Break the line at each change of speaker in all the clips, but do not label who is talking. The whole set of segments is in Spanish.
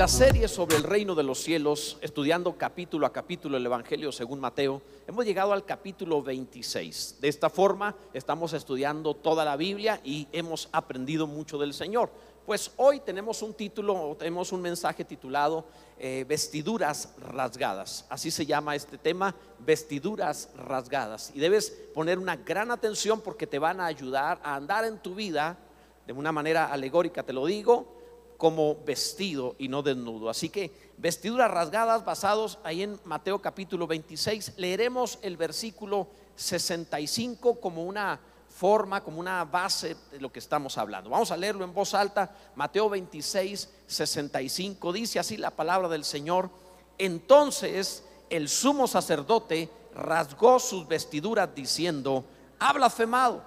la serie sobre el reino de los cielos, estudiando capítulo a capítulo el Evangelio según Mateo, hemos llegado al capítulo 26. De esta forma estamos estudiando toda la Biblia y hemos aprendido mucho del Señor. Pues hoy tenemos un título, tenemos un mensaje titulado eh, Vestiduras rasgadas. Así se llama este tema, vestiduras rasgadas. Y debes poner una gran atención porque te van a ayudar a andar en tu vida de una manera alegórica, te lo digo como vestido y no desnudo. Así que vestiduras rasgadas basados ahí en Mateo capítulo 26. Leeremos el versículo 65 como una forma, como una base de lo que estamos hablando. Vamos a leerlo en voz alta. Mateo 26, 65 dice así la palabra del Señor. Entonces el sumo sacerdote rasgó sus vestiduras diciendo, ha blasfemado,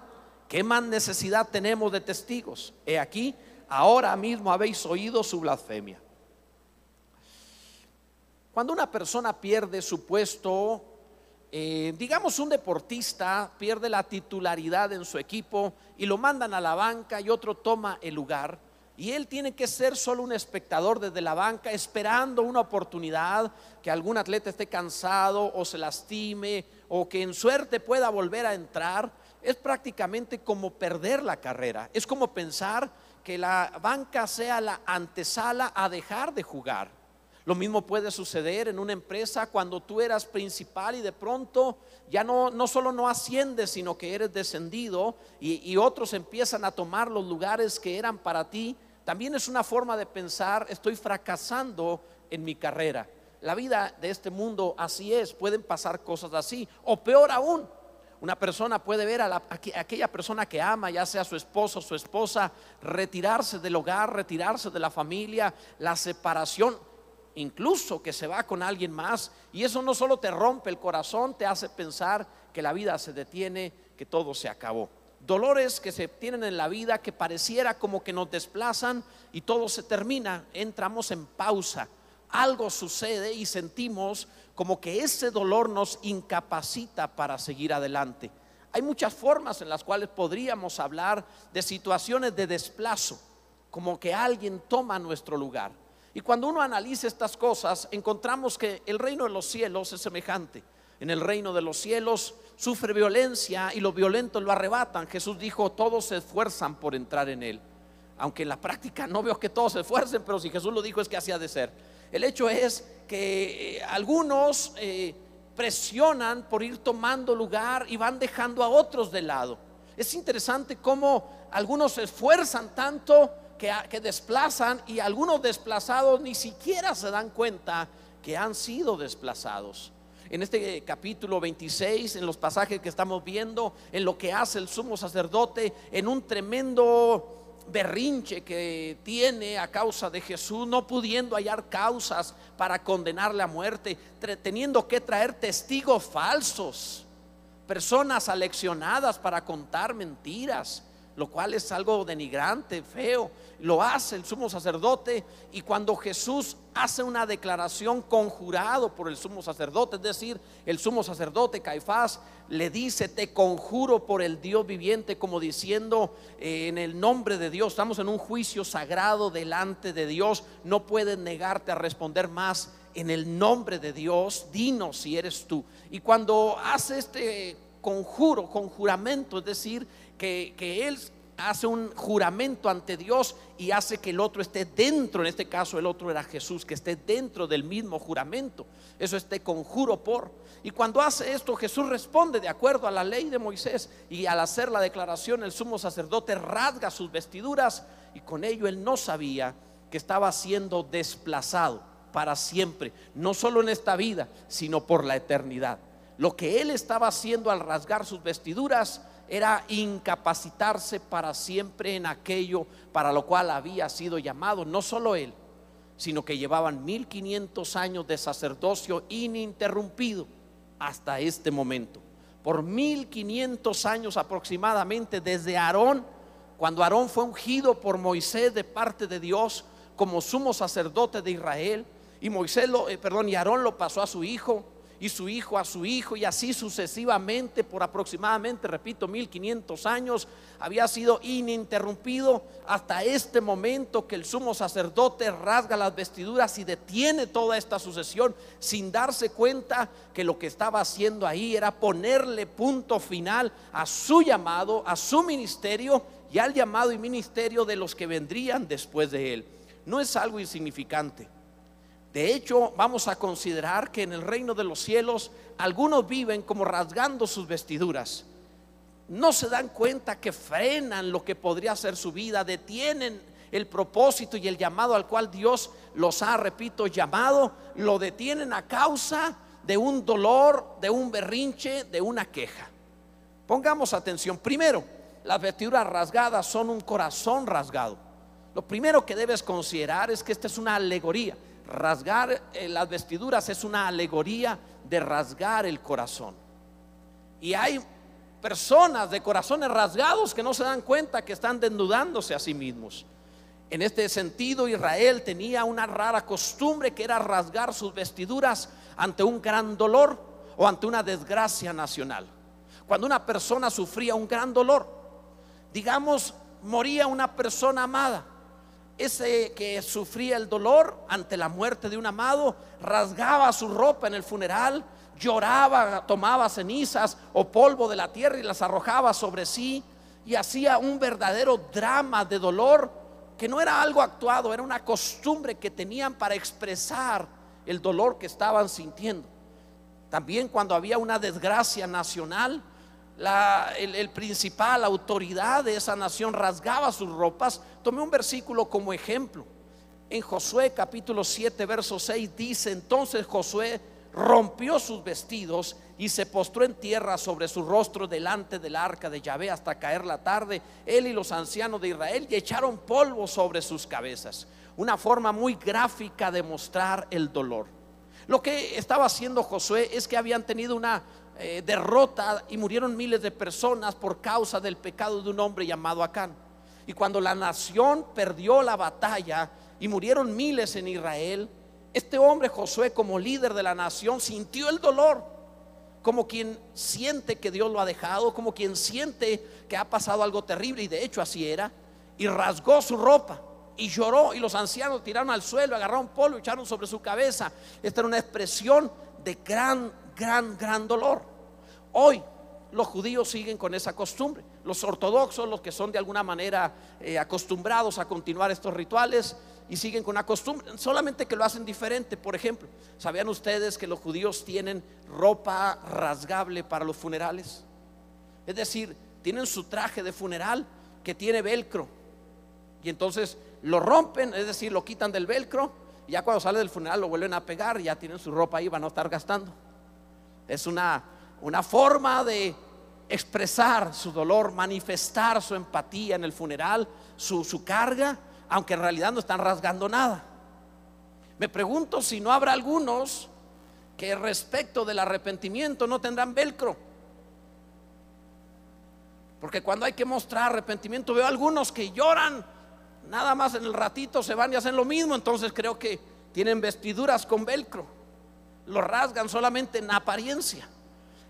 ¿qué más necesidad tenemos de testigos? He aquí, ahora mismo habéis oído su blasfemia. Cuando una persona pierde su puesto, eh, digamos un deportista pierde la titularidad en su equipo y lo mandan a la banca y otro toma el lugar, y él tiene que ser solo un espectador desde la banca esperando una oportunidad, que algún atleta esté cansado o se lastime o que en suerte pueda volver a entrar, es prácticamente como perder la carrera, es como pensar que la banca sea la antesala a dejar de jugar. Lo mismo puede suceder en una empresa cuando tú eras principal y de pronto ya no, no solo no asciendes, sino que eres descendido y, y otros empiezan a tomar los lugares que eran para ti. También es una forma de pensar, estoy fracasando en mi carrera. La vida de este mundo así es, pueden pasar cosas así. O peor aún, una persona puede ver a, aquella persona que ama, ya sea su esposo o su esposa, retirarse del hogar, retirarse de la familia, la separación, incluso que se va con alguien más. Y eso no solo te rompe el corazón, te hace pensar que la vida se detiene, que todo se acabó. Dolores que se tienen en la vida que pareciera como que nos desplazan y todo se termina, entramos en pausa. Algo sucede y sentimos como que ese dolor nos incapacita para seguir adelante. Hay muchas formas en las cuales podríamos hablar de situaciones de desplazo, como que alguien toma nuestro lugar. Y cuando uno analiza estas cosas, encontramos que el reino de los cielos es semejante. En el reino de los cielos sufre violencia y los violentos lo arrebatan. Jesús dijo, todos se esfuerzan por entrar en él. Aunque en la práctica no veo que todos se esfuercen, pero si Jesús lo dijo es que así ha de ser. El hecho es que eh, algunos eh, presionan por ir tomando lugar y van dejando a otros de lado. Es interesante cómo algunos se esfuerzan tanto que, que desplazan y algunos desplazados ni siquiera se dan cuenta que han sido desplazados en este capítulo 26, en los pasajes que estamos viendo, en lo que hace el sumo sacerdote, en un tremendo berrinche que tiene a causa de Jesús, no pudiendo hallar causas para condenarle a muerte, teniendo que traer testigos falsos, personas aleccionadas para contar mentiras lo cual es algo denigrante, feo. Lo hace el sumo sacerdote y cuando Jesús hace una declaración conjurado por el sumo sacerdote, es decir, el sumo sacerdote Caifás le dice, te conjuro por el Dios viviente, como diciendo eh, en el nombre de Dios, estamos en un juicio sagrado delante de Dios, no puedes negarte a responder más en el nombre de Dios, dinos si eres tú. Y cuando hace este conjuro, conjuramento, es decir, que, él hace un juramento ante Dios y hace que el otro esté dentro, en este caso el otro era Jesús, que esté dentro del mismo juramento. Eso este conjuro por. Y cuando hace esto, Jesús responde de acuerdo a la ley de Moisés y al hacer la declaración, el sumo sacerdote rasga sus vestiduras y con ello él no sabía que estaba siendo desplazado para siempre, no solo en esta vida, sino por la eternidad. Lo que él estaba haciendo al rasgar sus vestiduras era incapacitarse para siempre en aquello para lo cual había sido llamado, no solo él, sino que llevaban 1500 años de sacerdocio ininterrumpido hasta este momento. Por 1500 años aproximadamente desde Aarón, cuando Aarón fue ungido por Moisés de parte de Dios como sumo sacerdote de Israel, y Moisés lo, eh, perdón, y Aarón lo pasó a su hijo, y su hijo a su hijo y así sucesivamente por aproximadamente, repito, 1500 años, había sido ininterrumpido hasta este momento que el sumo sacerdote rasga las vestiduras y detiene toda esta sucesión sin darse cuenta que lo que estaba haciendo ahí era ponerle punto final a su llamado, a su ministerio y al llamado y ministerio de los que vendrían después de él. No es algo insignificante. De hecho, vamos a considerar que en el reino de los cielos algunos viven como rasgando sus vestiduras. No se dan cuenta que frenan lo que podría ser su vida, detienen el propósito y el llamado al cual Dios los ha, repito, llamado, lo detienen a causa de un dolor, de un berrinche, de una queja. Pongamos atención. Primero, las vestiduras rasgadas son un corazón rasgado. Lo primero que debes considerar es que esta es una alegoría. Rasgar eh, las vestiduras es una alegoría de rasgar el corazón. Y hay personas de corazones rasgados que no se dan cuenta que están desnudándose a sí mismos. En este sentido, Israel tenía una rara costumbre que era rasgar sus vestiduras ante un gran dolor o ante una desgracia nacional. Cuando una persona sufría un gran dolor, digamos, moría una persona amada, ese que sufría el dolor ante la muerte de un amado, rasgaba su ropa en el funeral, lloraba, tomaba cenizas o polvo de la tierra y las arrojaba sobre sí y hacía un verdadero drama de dolor que no era algo actuado, era una costumbre que tenían para expresar el dolor que estaban sintiendo. También cuando había una desgracia nacional, la, el, principal autoridad de esa nación rasgaba sus ropas, tomé un versículo como ejemplo. En Josué capítulo 7, verso 6 dice, entonces Josué rompió sus vestidos y se postró en tierra sobre su rostro delante del arca de Yahvé hasta caer la tarde, él y los ancianos de Israel, y echaron polvo sobre sus cabezas. Una forma muy gráfica de mostrar el dolor. Lo que estaba haciendo Josué es que habían tenido una eh, derrota y murieron miles de personas por causa del pecado de un hombre llamado Acán. Y cuando la nación perdió la batalla y murieron miles en Israel, este hombre Josué como líder de la nación sintió el dolor, como quien siente que Dios lo ha dejado, como quien siente que ha pasado algo terrible, y de hecho así era, y rasgó su ropa y lloró, y los ancianos tiraron al suelo, agarraron polvo y echaron sobre su cabeza. Esta era una expresión de gran gran, gran dolor. Hoy los judíos siguen con esa costumbre. Los ortodoxos, los que son de alguna manera eh, acostumbrados a continuar estos rituales y siguen con una costumbre, solamente que lo hacen diferente. Por ejemplo, ¿sabían ustedes que los judíos tienen ropa rasgable para los funerales? Es decir, tienen su traje de funeral que tiene velcro. Y entonces lo rompen, es decir, lo quitan del velcro. Y ya cuando sale del funeral lo vuelven a pegar, y ya tienen su ropa ahí, van a estar gastando. Es una, una forma de expresar su dolor, manifestar su empatía en el funeral, su, su carga, aunque en realidad no están rasgando nada. Me pregunto si no habrá algunos que respecto del arrepentimiento no tendrán velcro. Porque cuando hay que mostrar arrepentimiento veo algunos que lloran, nada más en el ratito se van y hacen lo mismo, entonces creo que tienen vestiduras con velcro lo rasgan solamente en apariencia.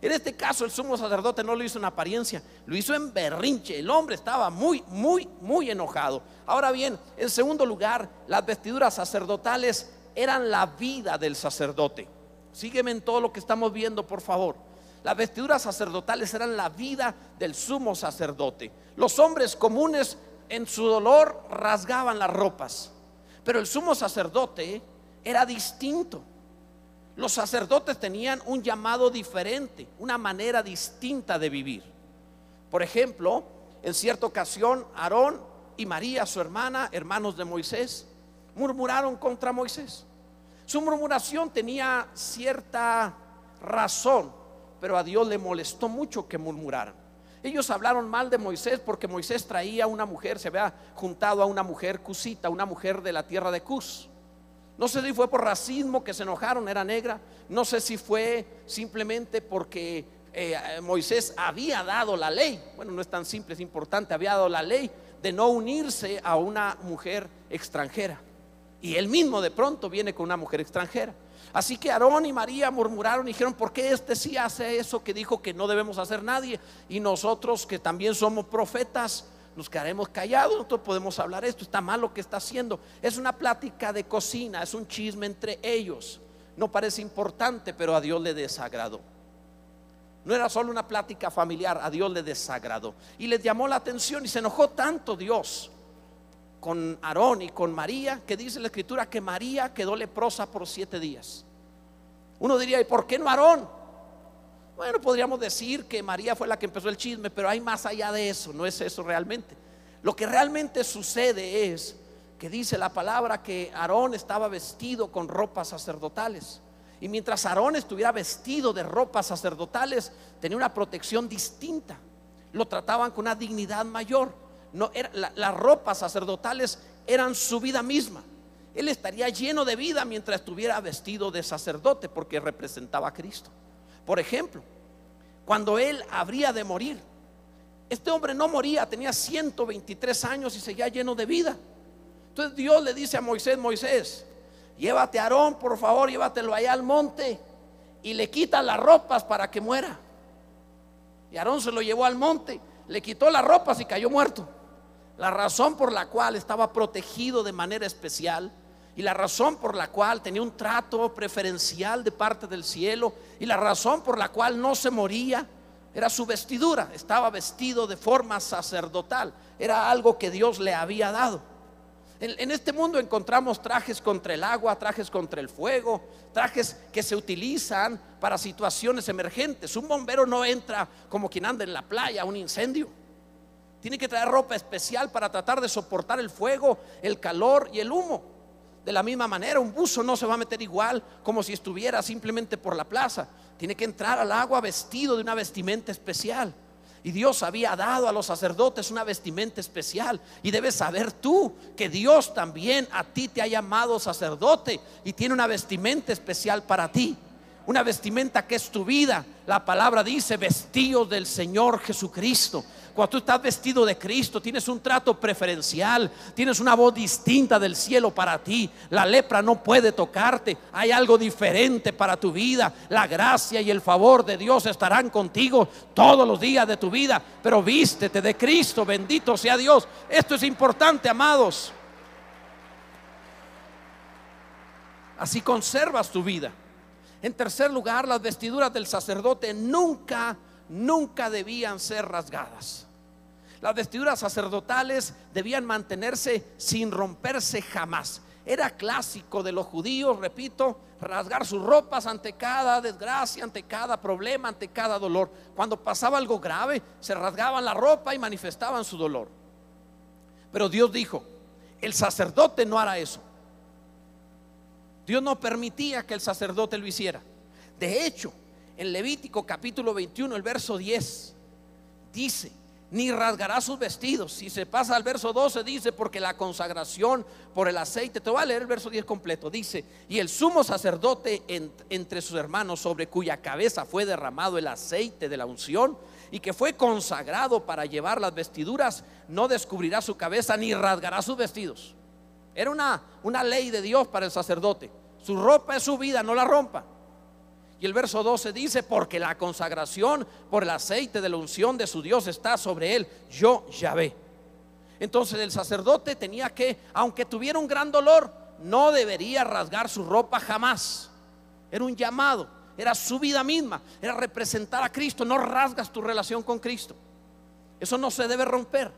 En este caso el sumo sacerdote no lo hizo en apariencia, lo hizo en berrinche. El hombre estaba muy, muy, muy enojado. Ahora bien, en segundo lugar, las vestiduras sacerdotales eran la vida del sacerdote. Sígueme en todo lo que estamos viendo, por favor. Las vestiduras sacerdotales eran la vida del sumo sacerdote. Los hombres comunes en su dolor rasgaban las ropas, pero el sumo sacerdote era distinto. Los sacerdotes tenían un llamado diferente, una manera distinta de vivir. Por ejemplo, en cierta ocasión, Aarón y María, su hermana, hermanos de Moisés, murmuraron contra Moisés. Su murmuración tenía cierta razón, pero a Dios le molestó mucho que murmuraran. Ellos hablaron mal de Moisés porque Moisés traía una mujer, se había juntado a una mujer cusita, una mujer de la tierra de Cus. No sé si fue por racismo que se enojaron, era negra. No sé si fue simplemente porque eh, Moisés había dado la ley. Bueno, no es tan simple, es importante. Había dado la ley de no unirse a una mujer extranjera. Y él mismo de pronto viene con una mujer extranjera. Así que Aarón y María murmuraron y dijeron, ¿por qué este sí hace eso que dijo que no debemos hacer nadie? Y nosotros que también somos profetas, nos quedaremos callados, nosotros podemos hablar esto, está mal lo que está haciendo. Es una plática de cocina, es un chisme entre ellos. No parece importante, pero a Dios le desagradó. No era solo una plática familiar, a Dios le desagradó. Y les llamó la atención y se enojó tanto Dios con Aarón y con María, que dice la escritura que María quedó leprosa por siete días. Uno diría, ¿y por qué no Aarón? Bueno, podríamos decir que María fue la que empezó el chisme, pero hay más allá de eso, no es eso realmente. Lo que realmente sucede es que dice la palabra que Aarón estaba vestido con ropas sacerdotales. Y mientras Aarón estuviera vestido de ropas sacerdotales, tenía una protección distinta. Lo trataban con una dignidad mayor no, las ropas sacerdotales eran su vida misma. Él estaría lleno de vida mientras estuviera vestido de sacerdote porque representaba a Cristo. Por ejemplo, cuando él habría de morir, este hombre no moría, tenía 123 años y seguía lleno de vida. Entonces Dios le dice a Moisés, Moisés, llévate a Aarón, por favor, llévatelo allá al monte y le quita las ropas para que muera. Y Aarón se lo llevó al monte, le quitó las ropas y cayó muerto. La razón por la cual estaba protegido de manera especial y la razón por la cual tenía un trato preferencial de parte del cielo y la razón por la cual no se moría era su vestidura. Estaba vestido de forma sacerdotal. Era algo que Dios le había dado. En, este mundo encontramos trajes contra el agua, trajes contra el fuego, trajes que se utilizan para situaciones emergentes. Un bombero no entra como quien anda en la playa, un incendio. Tiene que traer ropa especial para tratar de soportar el fuego, el calor y el humo. De la misma manera, un buzo no se va a meter igual como si estuviera simplemente por la plaza. Tiene que entrar al agua vestido de una vestimenta especial. Y Dios había dado a los sacerdotes una vestimenta especial. Y debes saber tú que Dios también a ti te ha llamado sacerdote y tiene una vestimenta especial para ti. Una vestimenta que es tu vida. La palabra dice vestidos del Señor Jesucristo. Cuando tú estás vestido de Cristo, tienes un trato preferencial, tienes una voz distinta del cielo para ti. La lepra no puede tocarte. Hay algo diferente para tu vida. La gracia y el favor de Dios estarán contigo todos los días de tu vida. Pero vístete de Cristo, bendito sea Dios. Esto es importante, amados. Así conservas tu vida. En tercer lugar, las vestiduras del sacerdote nunca nunca debían ser rasgadas. Las vestiduras sacerdotales debían mantenerse sin romperse jamás. Era clásico de los judíos, repito, rasgar sus ropas ante cada desgracia, ante cada problema, ante cada dolor. Cuando pasaba algo grave, se rasgaban la ropa y manifestaban su dolor. Pero Dios dijo, el sacerdote no hará eso. Dios no permitía que el sacerdote lo hiciera. De hecho, en Levítico capítulo 21, el verso 10, dice, ni rasgará sus vestidos. Si se pasa al verso 12, dice, porque la consagración por el aceite, te voy a leer el verso 10 completo, dice, y el sumo sacerdote entre sus hermanos sobre cuya cabeza fue derramado el aceite de la unción y que fue consagrado para llevar las vestiduras, no descubrirá su cabeza ni rasgará sus vestidos. Era una, una ley de Dios para el sacerdote. Su ropa es su vida, no la rompa. Y el verso 12 dice, porque la consagración por el aceite de la unción de su Dios está sobre él, yo ya ve. Entonces el sacerdote tenía que, aunque tuviera un gran dolor, no debería rasgar su ropa jamás. Era un llamado, era su vida misma, era representar a Cristo. No rasgas tu relación con Cristo. Eso no se debe romper.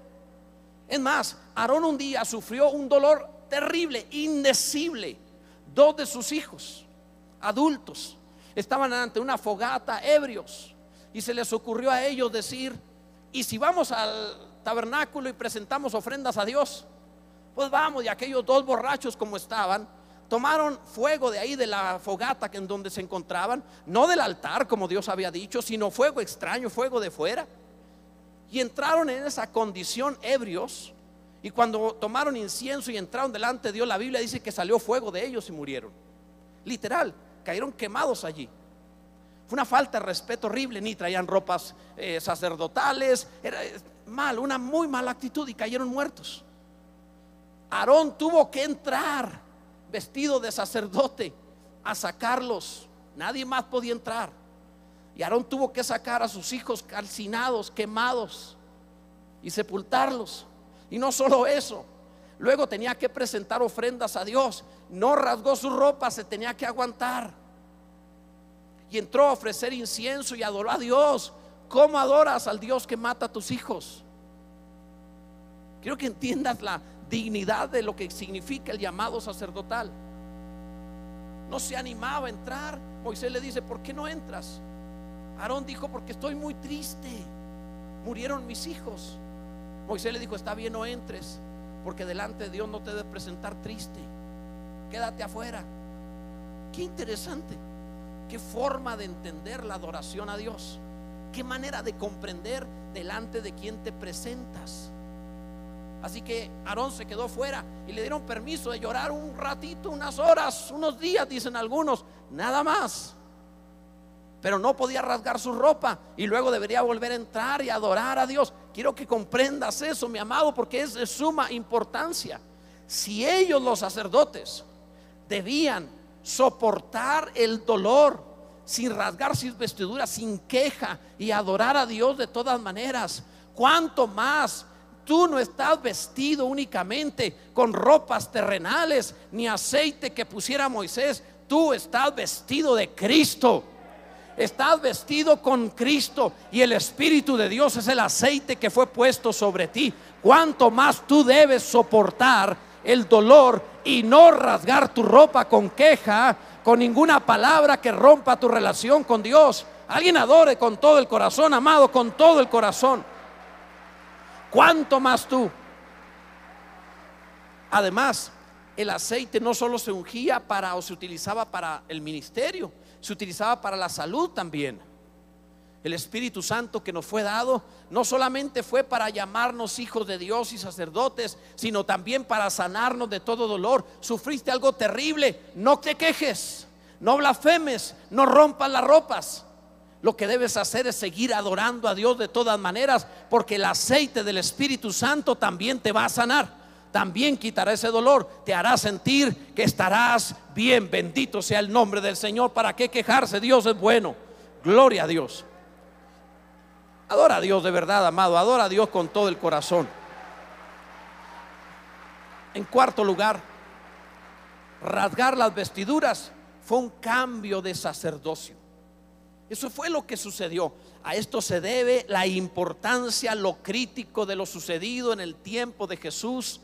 Es más, Aarón un día sufrió un dolor terrible, indecible. Dos de sus hijos, adultos, estaban ante una fogata ebrios y se les ocurrió a ellos decir, ¿y si vamos al tabernáculo y presentamos ofrendas a Dios? Pues vamos, y aquellos dos borrachos como estaban, tomaron fuego de ahí de la fogata en donde se encontraban, no del altar como Dios había dicho, sino fuego extraño, fuego de fuera. Y entraron en esa condición ebrios. Y cuando tomaron incienso y entraron delante de Dios, la Biblia dice que salió fuego de ellos y murieron. Literal, cayeron quemados allí. Fue una falta de respeto horrible, ni traían ropas eh, sacerdotales, era eh, mal, una muy mala actitud y cayeron muertos. Aarón tuvo que entrar vestido de sacerdote a sacarlos. Nadie más podía entrar. Y Aarón tuvo que sacar a sus hijos calcinados, quemados y sepultarlos. Y no solo eso, luego tenía que presentar ofrendas a Dios. No rasgó su ropa, se tenía que aguantar. Y entró a ofrecer incienso y adoró a Dios. ¿Cómo adoras al Dios que mata a tus hijos? Quiero que entiendas la dignidad de lo que significa el llamado sacerdotal. No se animaba a entrar. Moisés le dice, ¿por qué no entras? Aarón dijo, porque estoy muy triste. Murieron mis hijos. Moisés le dijo, está bien, no entres, porque delante de Dios no te debe presentar triste. Quédate afuera. Qué interesante. Qué forma de entender la adoración a Dios. Qué manera de comprender delante de quien te presentas. Así que Aarón se quedó fuera y le dieron permiso de llorar un ratito, unas horas, unos días, dicen algunos, nada más. Pero no podía rasgar su ropa y luego debería volver a entrar y adorar a Dios. Quiero que comprendas eso, mi amado, porque es de suma importancia. Si ellos, los sacerdotes, debían soportar el dolor sin rasgar sus vestiduras, sin queja y adorar a Dios de todas maneras, ¿cuánto más Tú no estás vestido únicamente con ropas terrenales ni aceite que pusiera Moisés. Tú estás vestido de Cristo. Estás vestido con Cristo y el Espíritu de Dios es el aceite que fue puesto sobre ti. Cuanto más tú debes soportar el dolor y no rasgar tu ropa con queja, con ninguna palabra que rompa tu relación con Dios. Alguien adore con todo el corazón, amado, con todo el corazón. ¿Cuánto más tú? Además, el aceite no solo se ungía para o se utilizaba para el ministerio, se utilizaba para la salud también. El Espíritu Santo que nos fue dado no solamente fue para llamarnos hijos de Dios y sacerdotes, sino también para sanarnos de todo dolor. Sufriste algo terrible, no te quejes, no blasfemes, no rompas las ropas lo que debes hacer es seguir adorando a Dios de todas maneras, porque el aceite del Espíritu Santo también te va a sanar, también quitará ese dolor, te hará sentir que estarás bien. Bendito sea el nombre del Señor. ¿Para qué quejarse? Dios es bueno. Gloria a Dios. Adora a Dios de verdad, amado. Adora a Dios con todo el corazón. En cuarto lugar, rasgar las vestiduras fue un cambio de sacerdocio. Eso fue lo que sucedió. A esto se debe la importancia, lo crítico de lo sucedido en el tiempo de Jesús.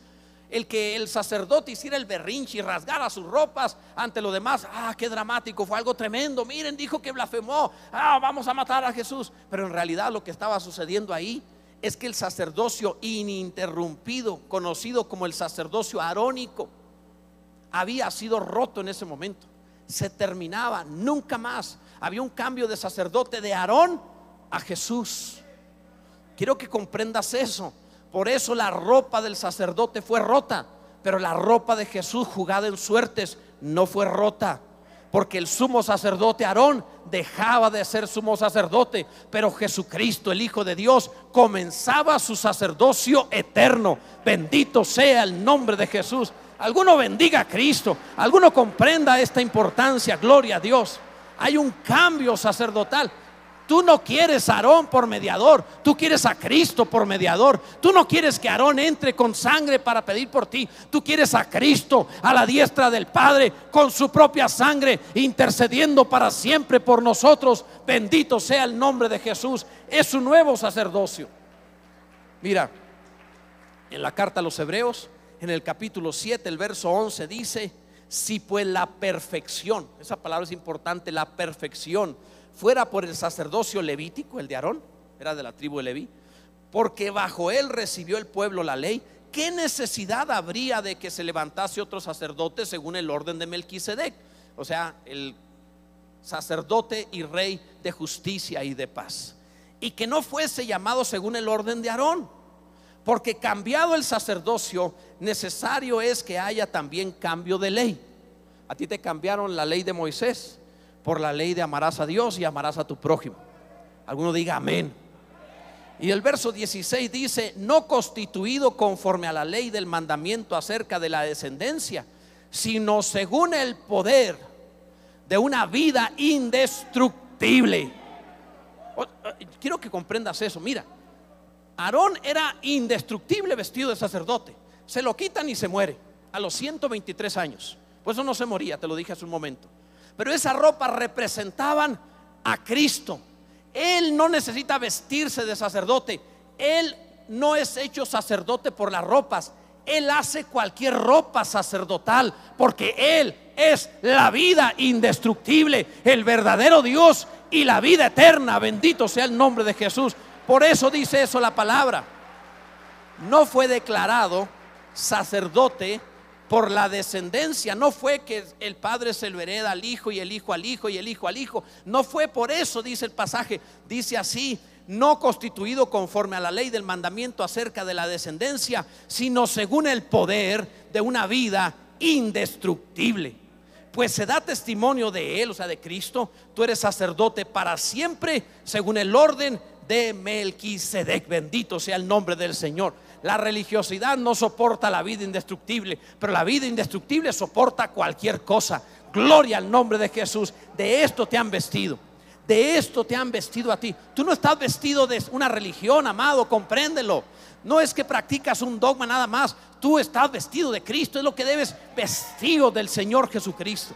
El que el sacerdote hiciera el berrinche y rasgara sus ropas ante los demás. Ah, qué dramático, fue algo tremendo. Miren, dijo que blasfemó. Ah, vamos a matar a Jesús. Pero en realidad lo que estaba sucediendo ahí es que el sacerdocio ininterrumpido, conocido como el sacerdocio arónico, había sido roto en ese momento. Se terminaba, nunca más había un cambio de sacerdote de Aarón a Jesús. Quiero que comprendas eso. Por eso la ropa del sacerdote fue rota, pero la ropa de Jesús jugada en suertes no fue rota. Porque el sumo sacerdote Aarón dejaba de ser sumo sacerdote, pero Jesucristo, el Hijo de Dios, comenzaba su sacerdocio eterno. Bendito sea el nombre de Jesús. Alguno bendiga a Cristo, alguno comprenda esta importancia, gloria a Dios hay un cambio sacerdotal. Tú no quieres a Aarón por mediador, tú quieres a Cristo por mediador. Tú no quieres que Aarón entre con sangre para pedir por ti. Tú quieres a Cristo a la diestra del Padre con su propia sangre intercediendo para siempre por nosotros. Bendito sea el nombre de Jesús. Es su nuevo sacerdocio. Mira, en la carta a los Hebreos, en el capítulo 7, el verso 11 dice, si pues la perfección, esa palabra es importante, la perfección, fuera por el sacerdocio levítico, el de Aarón, era de la tribu de Leví, porque bajo él recibió el pueblo la ley, ¿qué necesidad habría de que se levantase otro sacerdote según el orden de Melquisedec? O sea, el sacerdote y rey de justicia y de paz. Y que no fuese llamado según el orden de Aarón, porque cambiado el sacerdocio, necesario es que haya también cambio de ley. A ti te cambiaron la ley de Moisés por la ley de amarás a Dios y amarás a tu prójimo. Alguno diga amén. Y el verso 16 dice, no constituido conforme a la ley del mandamiento acerca de la descendencia, sino según el poder de una vida indestructible. Quiero que comprendas eso. Mira, Aarón era indestructible vestido de sacerdote. Se lo quitan y se muere a los 123 años. Por eso no se moría, te lo dije hace un momento. Pero esa ropa representaban a Cristo. Él no necesita vestirse de sacerdote. Él no es hecho sacerdote por las ropas. Él hace cualquier ropa sacerdotal porque Él es la vida indestructible, el verdadero Dios y la vida eterna. Bendito sea el nombre de Jesús. Por eso dice eso la palabra. No fue declarado sacerdote por la descendencia. No fue que el padre se lo hereda al hijo y el hijo al hijo y el hijo al hijo. No fue por eso, dice el pasaje. Dice así, no constituido conforme a la ley del mandamiento acerca de la descendencia, sino según el poder de una vida indestructible. Pues se da testimonio de él, o sea, de Cristo. Tú eres sacerdote para siempre, según el orden de Melquisedec. Bendito sea el nombre del Señor. La religiosidad no soporta la vida indestructible, pero la vida indestructible soporta cualquier cosa. Gloria al nombre de Jesús. De esto te han vestido. De esto te han vestido a ti. Tú no estás vestido de una religión, amado, compréndelo. No es que practicas un dogma nada más. Tú estás vestido de Cristo. Es lo que debes vestido del Señor Jesucristo.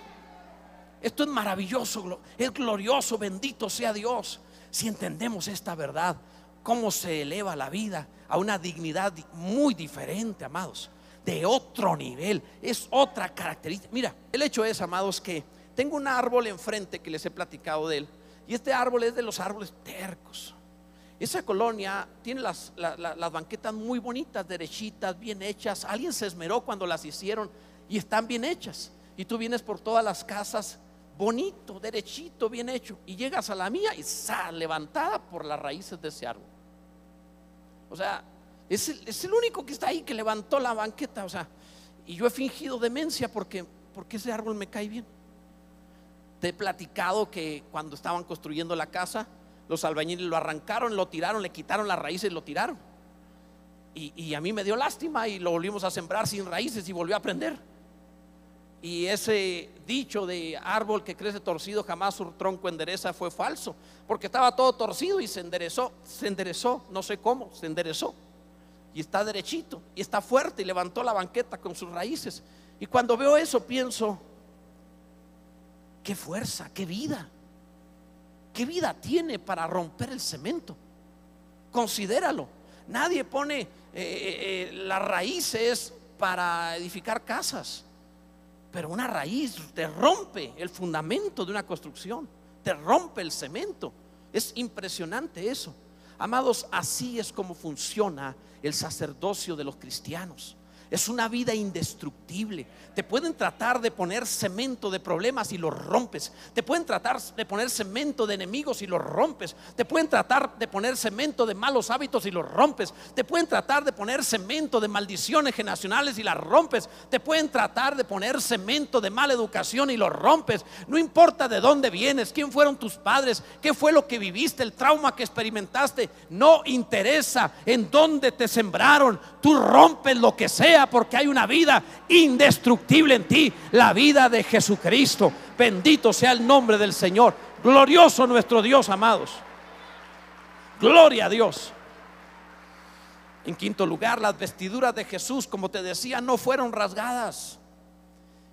Esto es maravilloso, es glorioso, bendito sea Dios. Si entendemos esta verdad, cómo se eleva la vida a una dignidad muy diferente, amados, de otro nivel, es otra característica. Mira, el hecho es, amados, que tengo un árbol enfrente que les he platicado de él, y este árbol es de los árboles tercos. Esa colonia tiene las, las banquetas muy bonitas, derechitas, bien hechas. Alguien se esmeró cuando las hicieron y están bien hechas. Y tú vienes por todas las casas bonito, derechito, bien hecho. Y llegas a la mía y está levantada por las raíces de ese árbol. O sea, es el, único que está ahí que levantó la banqueta. O sea, y yo he fingido demencia porque, porque ese árbol me cae bien. Te he platicado que cuando estaban construyendo la casa, los albañiles lo arrancaron, lo tiraron, le quitaron las raíces y lo tiraron. Y, y a mí me dio lástima y lo volvimos a sembrar sin raíces y volvió a prender. Y ese dicho de árbol que crece torcido jamás su tronco endereza fue falso, porque estaba todo torcido y se enderezó, se enderezó, no sé cómo, se enderezó. Y está derechito, y está fuerte, y levantó la banqueta con sus raíces. Y cuando veo eso pienso, qué fuerza, qué vida, qué vida tiene para romper el cemento. Considéralo. Nadie pone eh, eh, eh, las raíces para edificar casas. Pero una raíz te rompe el fundamento de una construcción, te rompe el cemento. Es impresionante eso. Amados, así es como funciona el sacerdocio de los cristianos. Es una vida indestructible. Te pueden tratar de poner cemento de problemas y lo rompes. Te pueden tratar de poner cemento de enemigos y lo rompes. Te pueden tratar de poner cemento de malos hábitos y lo rompes. Te pueden tratar de poner cemento de maldiciones generacionales y las rompes. Te pueden tratar de poner cemento de mala educación y lo rompes. No importa de dónde vienes, quién fueron tus padres, qué fue lo que viviste, el trauma que experimentaste. No interesa en dónde te sembraron. Tú rompes lo que sea porque hay una vida indestructible en ti, la vida de Jesucristo. Bendito sea el nombre del Señor. Glorioso nuestro Dios, amados. Gloria a Dios. En quinto lugar, las vestiduras de Jesús, como te decía, no fueron rasgadas.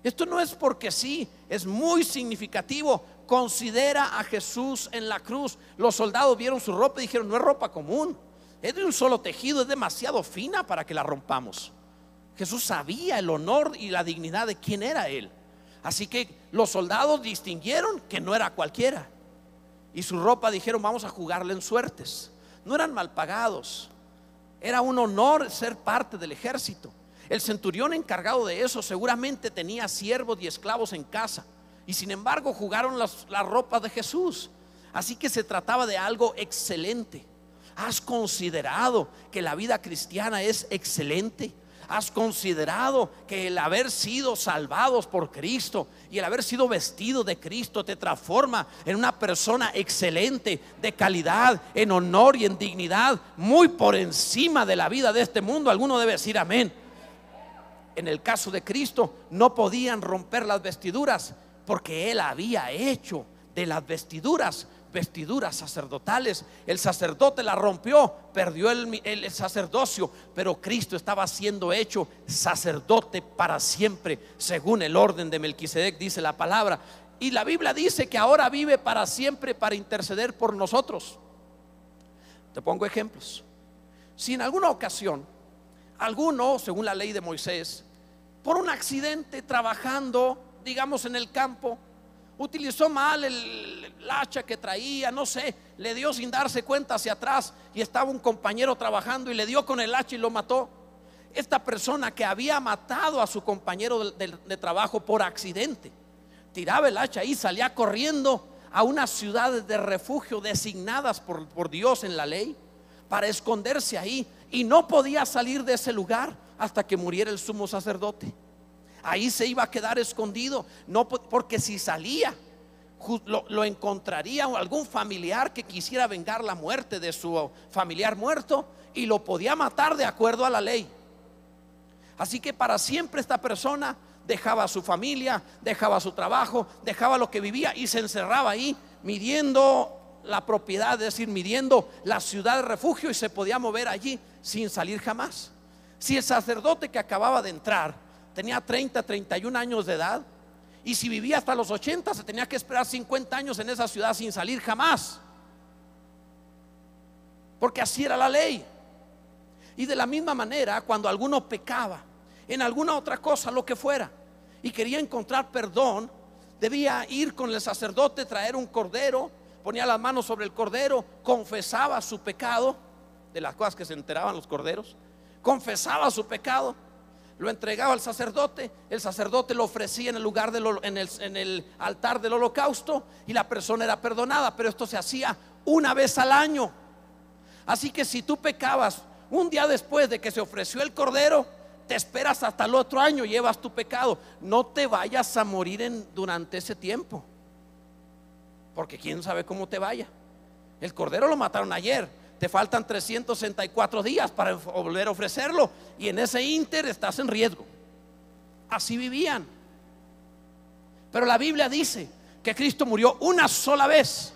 Esto no es porque sí, es muy significativo. Considera a Jesús en la cruz. Los soldados vieron su ropa y dijeron, no es ropa común. Es de un solo tejido, es demasiado fina para que la rompamos. Jesús sabía el honor y la dignidad de quién era Él. Así que los soldados distinguieron que no era cualquiera. Y su ropa dijeron, vamos a jugarle en suertes. No eran mal pagados. Era un honor ser parte del ejército. El centurión encargado de eso seguramente tenía siervos y esclavos en casa. Y sin embargo jugaron las, la ropa de Jesús. Así que se trataba de algo excelente. ¿Has considerado que la vida cristiana es excelente? ¿Has considerado que el haber sido salvados por Cristo y el haber sido vestido de Cristo te transforma en una persona excelente, de calidad, en honor y en dignidad, muy por encima de la vida de este mundo? Alguno debe decir amén. En el caso de Cristo no podían romper las vestiduras porque él había hecho de las vestiduras vestiduras sacerdotales. El sacerdote la rompió, perdió el, sacerdocio, pero Cristo estaba siendo hecho sacerdote para siempre, según el orden de Melquisedec, dice la palabra. Y la Biblia dice que ahora vive para siempre para interceder por nosotros. Te pongo ejemplos. Si en alguna ocasión alguno, según la ley de Moisés, por un accidente trabajando, digamos, en el campo, utilizó mal el, hacha que traía, no sé, le dio sin darse cuenta hacia atrás y estaba un compañero trabajando y le dio con el hacha y lo mató. Esta persona que había matado a su compañero de, trabajo por accidente, tiraba el hacha y salía corriendo a unas ciudades de refugio designadas por, por Dios en la ley para esconderse ahí y no podía salir de ese lugar hasta que muriera el sumo sacerdote. Ahí se iba a quedar escondido, no porque si salía lo, lo, encontraría algún familiar que quisiera vengar la muerte de su familiar muerto y lo podía matar de acuerdo a la ley. Así que para siempre esta persona dejaba a su familia, dejaba su trabajo, dejaba lo que vivía y se encerraba ahí midiendo la propiedad, es decir, midiendo la ciudad de refugio y se podía mover allí sin salir jamás. Si el sacerdote que acababa de entrar tenía 30, 31 años de edad, y si vivía hasta los 80, se tenía que esperar 50 años en esa ciudad sin salir jamás. Porque así era la ley. Y de la misma manera, cuando alguno pecaba en alguna otra cosa, lo que fuera, y quería encontrar perdón, debía ir con el sacerdote, traer un cordero, ponía las manos sobre el cordero, confesaba su pecado, de las cosas que se enteraban los corderos, confesaba su pecado, lo entregaba al sacerdote, el sacerdote lo ofrecía en el lugar en, el, en el altar del holocausto y la persona era perdonada, pero esto se hacía una vez al año. Así que si tú pecabas un día después de que se ofreció el cordero, te esperas hasta el otro año, llevas tu pecado. No te vayas a morir en, durante ese tiempo. Porque quién sabe cómo te vaya. El cordero lo mataron ayer. Te faltan 364 días para volver a ofrecerlo. Y en ese inter estás en riesgo. Así vivían. Pero la Biblia dice que Cristo murió una sola vez.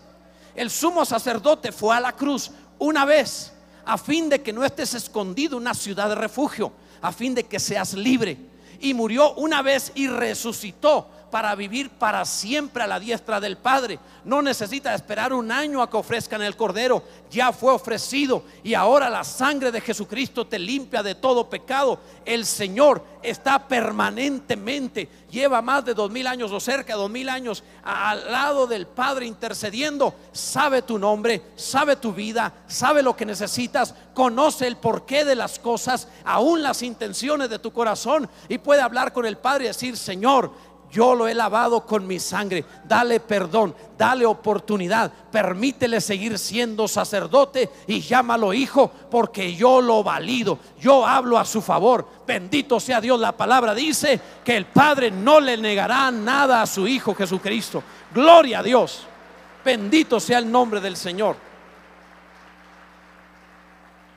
El sumo sacerdote fue a la cruz una vez a fin de que no estés escondido en una ciudad de refugio, a fin de que seas libre. Y murió una vez y resucitó para vivir para siempre a la diestra del Padre. No necesita esperar un año a que ofrezcan el Cordero. Ya fue ofrecido y ahora la sangre de Jesucristo te limpia de todo pecado. El Señor está permanentemente, lleva más de dos mil años o cerca de dos mil años al lado del Padre intercediendo. Sabe tu nombre, sabe tu vida, sabe lo que necesitas, conoce el porqué de las cosas, aún las intenciones de tu corazón y puede hablar con el Padre y decir, Señor, yo lo he lavado con mi sangre. Dale perdón, dale oportunidad. Permítele seguir siendo sacerdote y llámalo hijo porque yo lo valido. Yo hablo a su favor. Bendito sea Dios. La palabra dice que el Padre no le negará nada a su Hijo Jesucristo. Gloria a Dios. Bendito sea el nombre del Señor.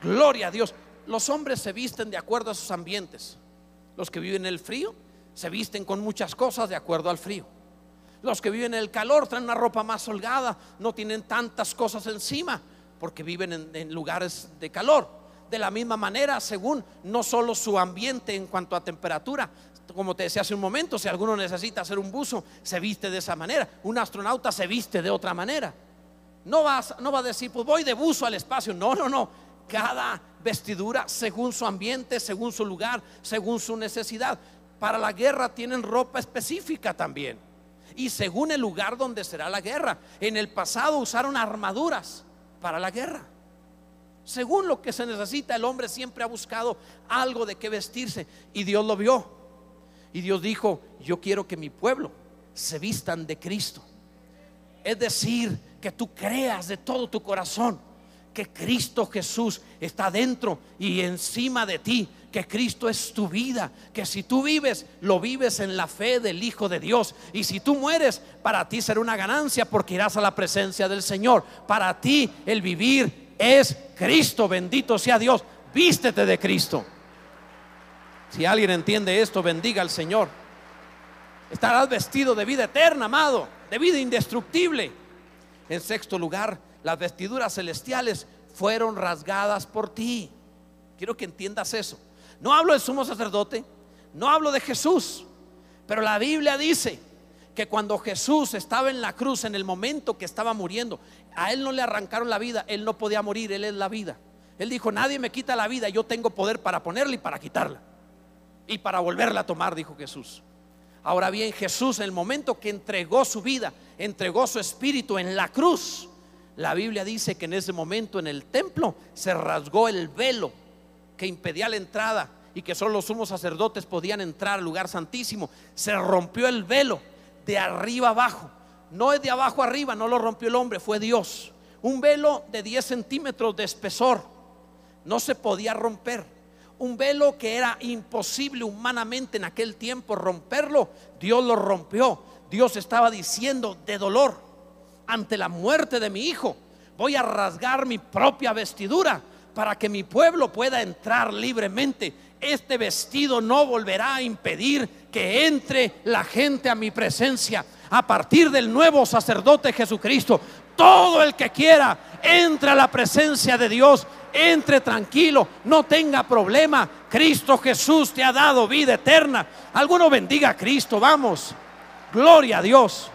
Gloria a Dios. Los hombres se visten de acuerdo a sus ambientes. Los que viven en el frío se visten con muchas cosas de acuerdo al frío. Los que viven en el calor traen una ropa más holgada, no tienen tantas cosas encima porque viven en, lugares de calor. De la misma manera, según no solo su ambiente en cuanto a temperatura, como te decía hace un momento, si alguno necesita hacer un buzo, se viste de esa manera. Un astronauta se viste de otra manera. No, vas, no va a decir, pues voy de buzo al espacio. No, no, no. Cada vestidura según su ambiente, según su lugar, según su necesidad para la guerra tienen ropa específica también. Y según el lugar donde será la guerra. En el pasado usaron armaduras para la guerra. Según lo que se necesita, el hombre siempre ha buscado algo de qué vestirse. Y Dios lo vio. Y Dios dijo, yo quiero que mi pueblo se vistan de Cristo. Es decir, que tú creas de todo tu corazón que Cristo Jesús está dentro y encima de ti, que Cristo es tu vida, que si tú vives, lo vives en la fe del Hijo de Dios. Y si tú mueres, para ti será una ganancia porque irás a la presencia del Señor. Para ti el vivir es Cristo, bendito sea Dios. Vístete de Cristo. Si alguien entiende esto, bendiga al Señor. Estarás vestido de vida eterna, amado, de vida indestructible. En sexto lugar, las vestiduras celestiales fueron rasgadas por ti. Quiero que entiendas eso. No hablo de sumo sacerdote, no hablo de Jesús, pero la Biblia dice que cuando Jesús estaba en la cruz, en el momento que estaba muriendo, a él no le arrancaron la vida, él no podía morir, él es la vida. Él dijo, nadie me quita la vida, yo tengo poder para ponerla y para quitarla. Y para volverla a tomar, dijo Jesús. Ahora bien, Jesús, en el momento que entregó su vida, entregó su espíritu en la cruz, la Biblia dice que en ese momento en el templo se rasgó el velo que impedía la entrada y que solo los sumos sacerdotes podían entrar al lugar santísimo. Se rompió el velo de arriba abajo. No es de abajo arriba, no lo rompió el hombre, fue Dios. Un velo de 10 centímetros de espesor. No se podía romper. Un velo que era imposible humanamente en aquel tiempo romperlo. Dios lo rompió. Dios estaba diciendo de dolor ante la muerte de mi hijo, voy a rasgar mi propia vestidura para que mi pueblo pueda entrar libremente. Este vestido no volverá a impedir que entre la gente a mi presencia. A partir del nuevo sacerdote Jesucristo, todo el que quiera entre a la presencia de Dios, entre tranquilo, no tenga problema. Cristo Jesús te ha dado vida eterna. Alguno bendiga a Cristo, vamos. Gloria a Dios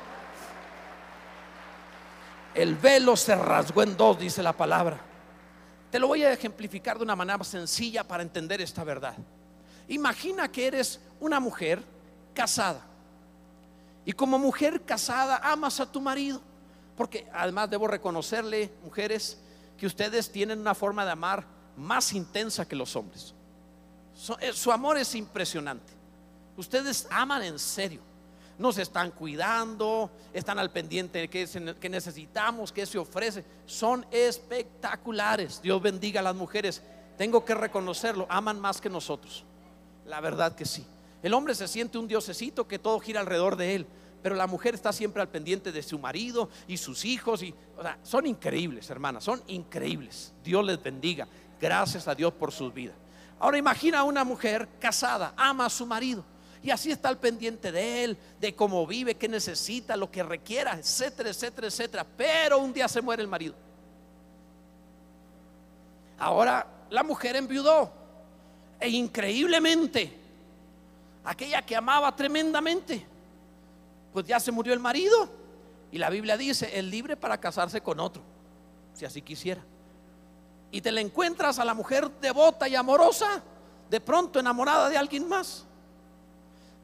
el velo se rasgó en dos, dice la palabra. Te lo voy a ejemplificar de una manera sencilla para entender esta verdad. Imagina que eres una mujer casada. Y como mujer casada amas a tu marido. Porque además debo reconocerle, mujeres, que ustedes tienen una forma de amar más intensa que los hombres. Eh, su, amor es impresionante. Ustedes aman en serio nos están cuidando, están al pendiente de qué, necesitamos, qué se ofrece. Son espectaculares. Dios bendiga a las mujeres. Tengo que reconocerlo, aman más que nosotros. La verdad que sí. El hombre se siente un diosecito que todo gira alrededor de él, pero la mujer está siempre al pendiente de su marido y sus hijos. Y, son increíbles, hermanas, son increíbles. Dios les bendiga. Gracias a Dios por sus vidas. Ahora imagina a una mujer casada, ama a su marido y así está al pendiente de él, de cómo vive, qué necesita, lo que requiera, etcétera, etcétera, etcétera. Pero un día se muere el marido. Ahora la mujer enviudó. E increíblemente, aquella que amaba tremendamente, pues ya se murió el marido. Y la Biblia dice, es libre para casarse con otro, si así quisiera. Y te la encuentras a la mujer devota y amorosa, de pronto enamorada de alguien más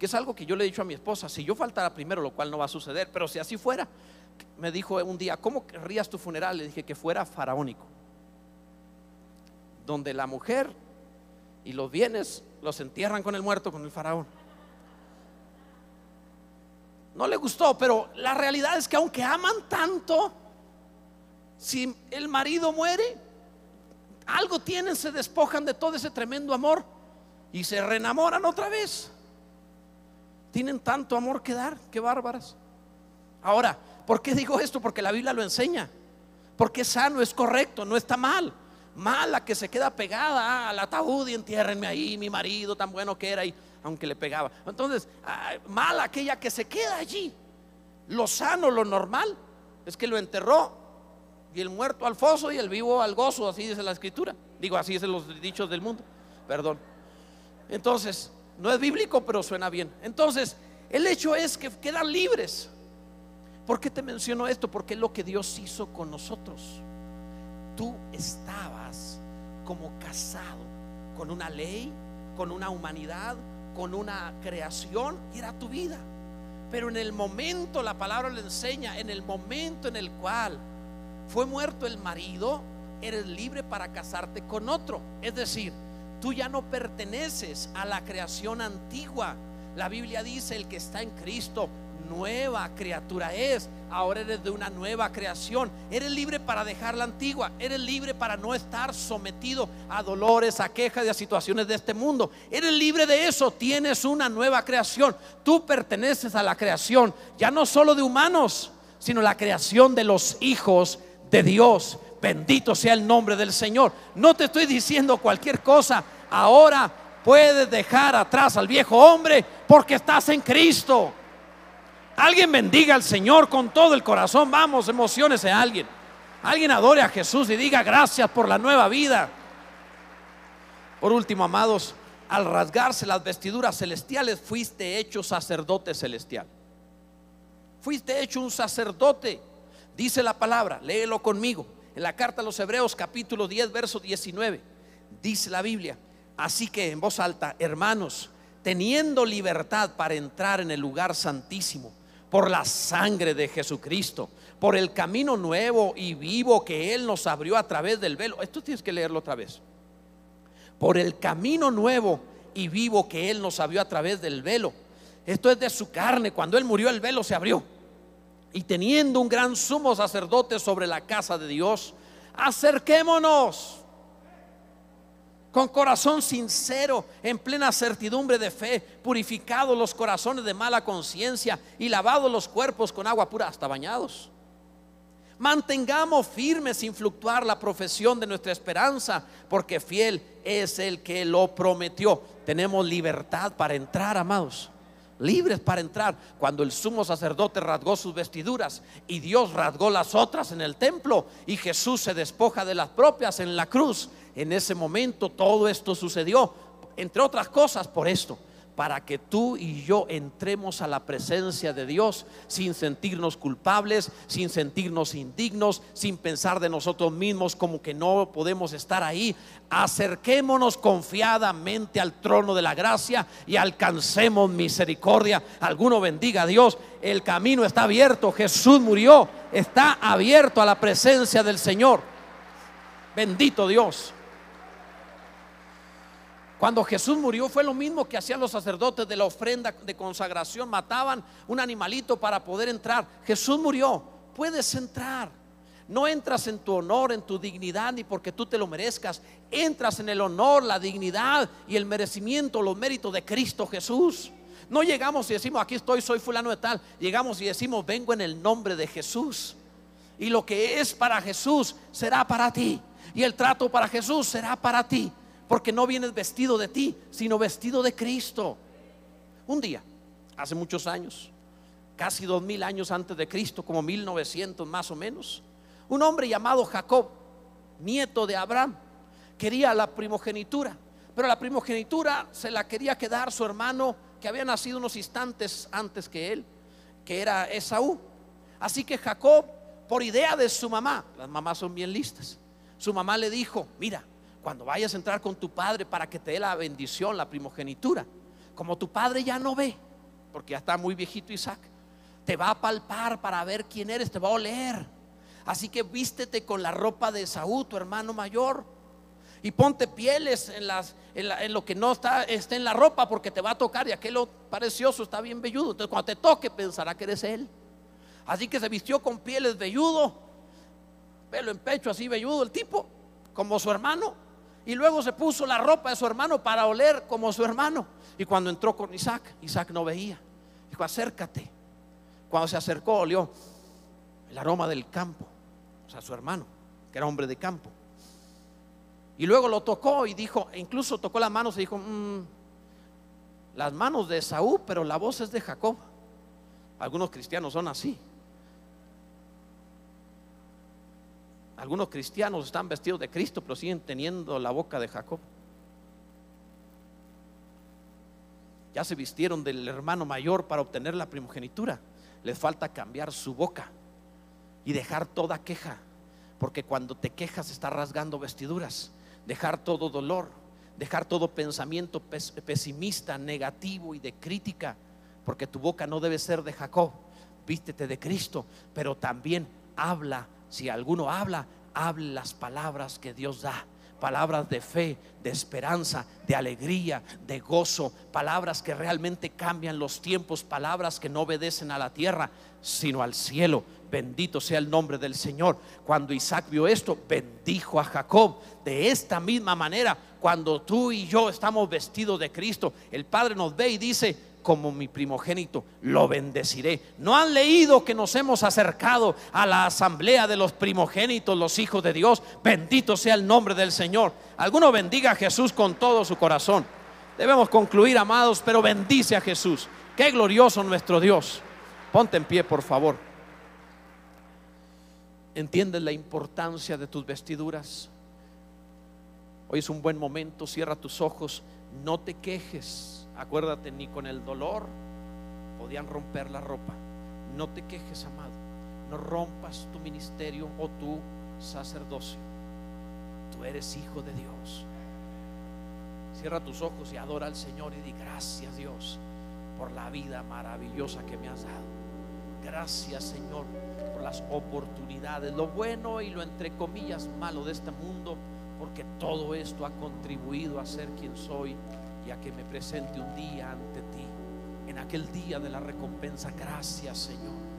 que es algo que yo le he dicho a mi esposa, si yo faltara primero, lo cual no va a suceder, pero si así fuera, me dijo un día, ¿cómo querrías tu funeral? Le dije que fuera faraónico, donde la mujer y los bienes los entierran con el muerto, con el faraón. No le gustó, pero la realidad es que aunque aman tanto, si el marido muere, algo tienen, se despojan de todo ese tremendo amor y se reenamoran otra vez. Tienen tanto amor que dar, qué bárbaras. Ahora, ¿por qué digo esto? Porque la Biblia lo enseña. Porque es sano, es correcto, no está mal. Mala que se queda pegada al ataúd y entiérrenme ahí, mi marido tan bueno que era, y, aunque le pegaba. Entonces, mala aquella que se queda allí. Lo sano, lo normal, es que lo enterró y el muerto al foso y el vivo al gozo, así dice la escritura. Digo, así dicen los dichos del mundo. Perdón. Entonces, no es bíblico, pero suena bien. Entonces, el hecho es que quedan libres. ¿Por qué te menciono esto? Porque es lo que Dios hizo con nosotros. Tú estabas como casado con una ley, con una humanidad, con una creación y era tu vida. Pero en el momento, la palabra le enseña, en el momento en el cual fue muerto el marido, eres libre para casarte con otro. Es decir, Tú ya no perteneces a la creación antigua. La Biblia dice, el que está en Cristo, nueva criatura es. Ahora eres de una nueva creación. Eres libre para dejar la antigua. Eres libre para no estar sometido a dolores, a quejas y a situaciones de este mundo. Eres libre de eso. Tienes una nueva creación. Tú perteneces a la creación, ya no solo de humanos, sino la creación de los hijos de Dios. Bendito sea el nombre del Señor. No te estoy diciendo cualquier cosa. Ahora puedes dejar atrás al viejo hombre porque estás en Cristo. Alguien bendiga al Señor con todo el corazón. Vamos, emociones a alguien. Alguien adore a Jesús y diga gracias por la nueva vida. Por último, amados, al rasgarse las vestiduras celestiales, fuiste hecho sacerdote celestial. Fuiste hecho un sacerdote. Dice la palabra, léelo conmigo. En la carta a los Hebreos capítulo 10, verso 19, dice la Biblia. Así que en voz alta, hermanos, teniendo libertad para entrar en el lugar santísimo por la sangre de Jesucristo, por el camino nuevo y vivo que Él nos abrió a través del velo. Esto tienes que leerlo otra vez. Por el camino nuevo y vivo que Él nos abrió a través del velo. Esto es de su carne. Cuando Él murió el velo se abrió. Y teniendo un gran sumo sacerdote sobre la casa de Dios, acerquémonos con corazón sincero, en plena certidumbre de fe, purificados los corazones de mala conciencia y lavados los cuerpos con agua pura hasta bañados. Mantengamos firme sin fluctuar la profesión de nuestra esperanza, porque fiel es el que lo prometió. Tenemos libertad para entrar, amados libres para entrar. Cuando el sumo sacerdote rasgó sus vestiduras y Dios rasgó las otras en el templo y Jesús se despoja de las propias en la cruz, en ese momento todo esto sucedió, entre otras cosas por esto para que tú y yo entremos a la presencia de Dios sin sentirnos culpables, sin sentirnos indignos, sin pensar de nosotros mismos como que no podemos estar ahí. Acerquémonos confiadamente al trono de la gracia y alcancemos misericordia. Alguno bendiga a Dios. El camino está abierto. Jesús murió. Está abierto a la presencia del Señor. Bendito Dios. Cuando Jesús murió fue lo mismo que hacían los sacerdotes de la ofrenda de consagración. Mataban un animalito para poder entrar. Jesús murió. Puedes entrar. No entras en tu honor, en tu dignidad, ni porque tú te lo merezcas. Entras en el honor, la dignidad y el merecimiento, los méritos de Cristo Jesús. No llegamos y decimos, aquí estoy, soy fulano de tal. Llegamos y decimos, vengo en el nombre de Jesús. Y lo que es para Jesús será para ti. Y el trato para Jesús será para ti porque no vienes vestido de ti, sino vestido de Cristo. Un día, hace muchos años, casi dos mil años antes de Cristo, como 1900 más o menos, un hombre llamado Jacob, nieto de Abraham, quería la primogenitura, pero la primogenitura se la quería quedar su hermano que había nacido unos instantes antes que él, que era Esaú. Así que Jacob, por idea de su mamá, las mamás son bien listas, su mamá le dijo, mira, cuando vayas a entrar con tu padre para que te dé la bendición, la primogenitura, como tu padre ya no ve, porque ya está muy viejito Isaac, te va a palpar para ver quién eres, te va a oler. Así que vístete con la ropa de Saúl, tu hermano mayor, y ponte pieles en, lo que no está, esté en la ropa, porque te va a tocar y aquello precioso está bien velludo. Entonces, cuando te toque, pensará que eres él. Así que se vistió con pieles velludo, pelo en pecho así velludo, el tipo, como su hermano. Y luego se puso la ropa de su hermano para oler como su hermano. Y cuando entró con Isaac, Isaac no veía. Dijo, acércate. Cuando se acercó, olió el aroma del campo. O sea, su hermano, que era hombre de campo. Y luego lo tocó y dijo, e incluso tocó las manos y dijo, mm, las manos de Saúl, pero la voz es de Jacob. Algunos cristianos son así. Algunos cristianos están vestidos de Cristo, pero siguen teniendo la boca de Jacob. Ya se vistieron del hermano mayor para obtener la primogenitura. Les falta cambiar su boca y dejar toda queja, porque cuando te quejas está rasgando vestiduras. Dejar todo dolor, dejar todo pensamiento pesimista, negativo y de crítica, porque tu boca no debe ser de Jacob. Vístete de Cristo, pero también habla si alguno habla, hable las palabras que Dios da. Palabras de fe, de esperanza, de alegría, de gozo. Palabras que realmente cambian los tiempos. Palabras que no obedecen a la tierra, sino al cielo. Bendito sea el nombre del Señor. Cuando Isaac vio esto, bendijo a Jacob. De esta misma manera, cuando tú y yo estamos vestidos de Cristo, el Padre nos ve y dice, como mi primogénito, lo bendeciré. ¿No han leído que nos hemos acercado a la asamblea de los primogénitos, los hijos de Dios? Bendito sea el nombre del Señor. Alguno bendiga a Jesús con todo su corazón. Debemos concluir, amados, pero bendice a Jesús. Qué glorioso nuestro Dios. Ponte en pie, por favor. ¿Entiendes la importancia de tus vestiduras? Hoy es un buen momento, cierra tus ojos, no te quejes. Acuérdate, ni con el dolor podían romper la ropa. No te quejes, amado. No rompas tu ministerio o tu sacerdocio. Tú eres hijo de Dios. Cierra tus ojos y adora al Señor y di gracias Dios por la vida maravillosa que me has dado. Gracias Señor por las oportunidades, lo bueno y lo entre comillas malo de este mundo, porque todo esto ha contribuido a ser quien soy y a que me presente un día ante ti. En aquel día de la recompensa, gracias Señor.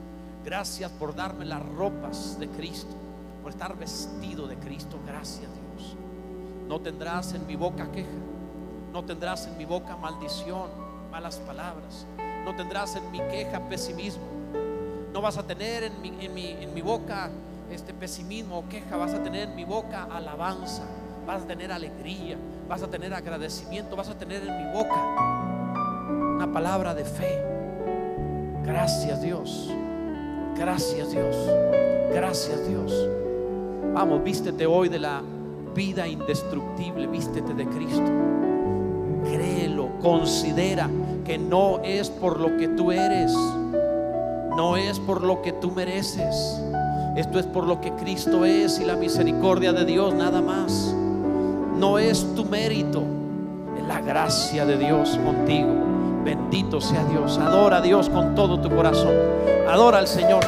Gracias por darme las ropas de Cristo, por estar vestido de Cristo. Gracias Dios. No tendrás en mi boca queja, no tendrás en mi boca maldición, malas palabras, no tendrás en mi queja pesimismo no vas a tener en mi, en mi, boca este pesimismo o queja, vas a tener en mi boca alabanza, vas a tener alegría, vas a tener agradecimiento, vas a tener en mi boca una palabra de fe. Gracias Dios, gracias Dios, gracias Dios. Vamos, vístete hoy de la vida indestructible, vístete de Cristo. Créelo, considera que no es por lo que tú eres no es por lo que tú mereces. Esto es por lo que Cristo es y la misericordia de Dios nada más. No es tu mérito, es la gracia de Dios contigo. Bendito sea Dios. Adora a Dios con todo tu corazón. Adora al Señor.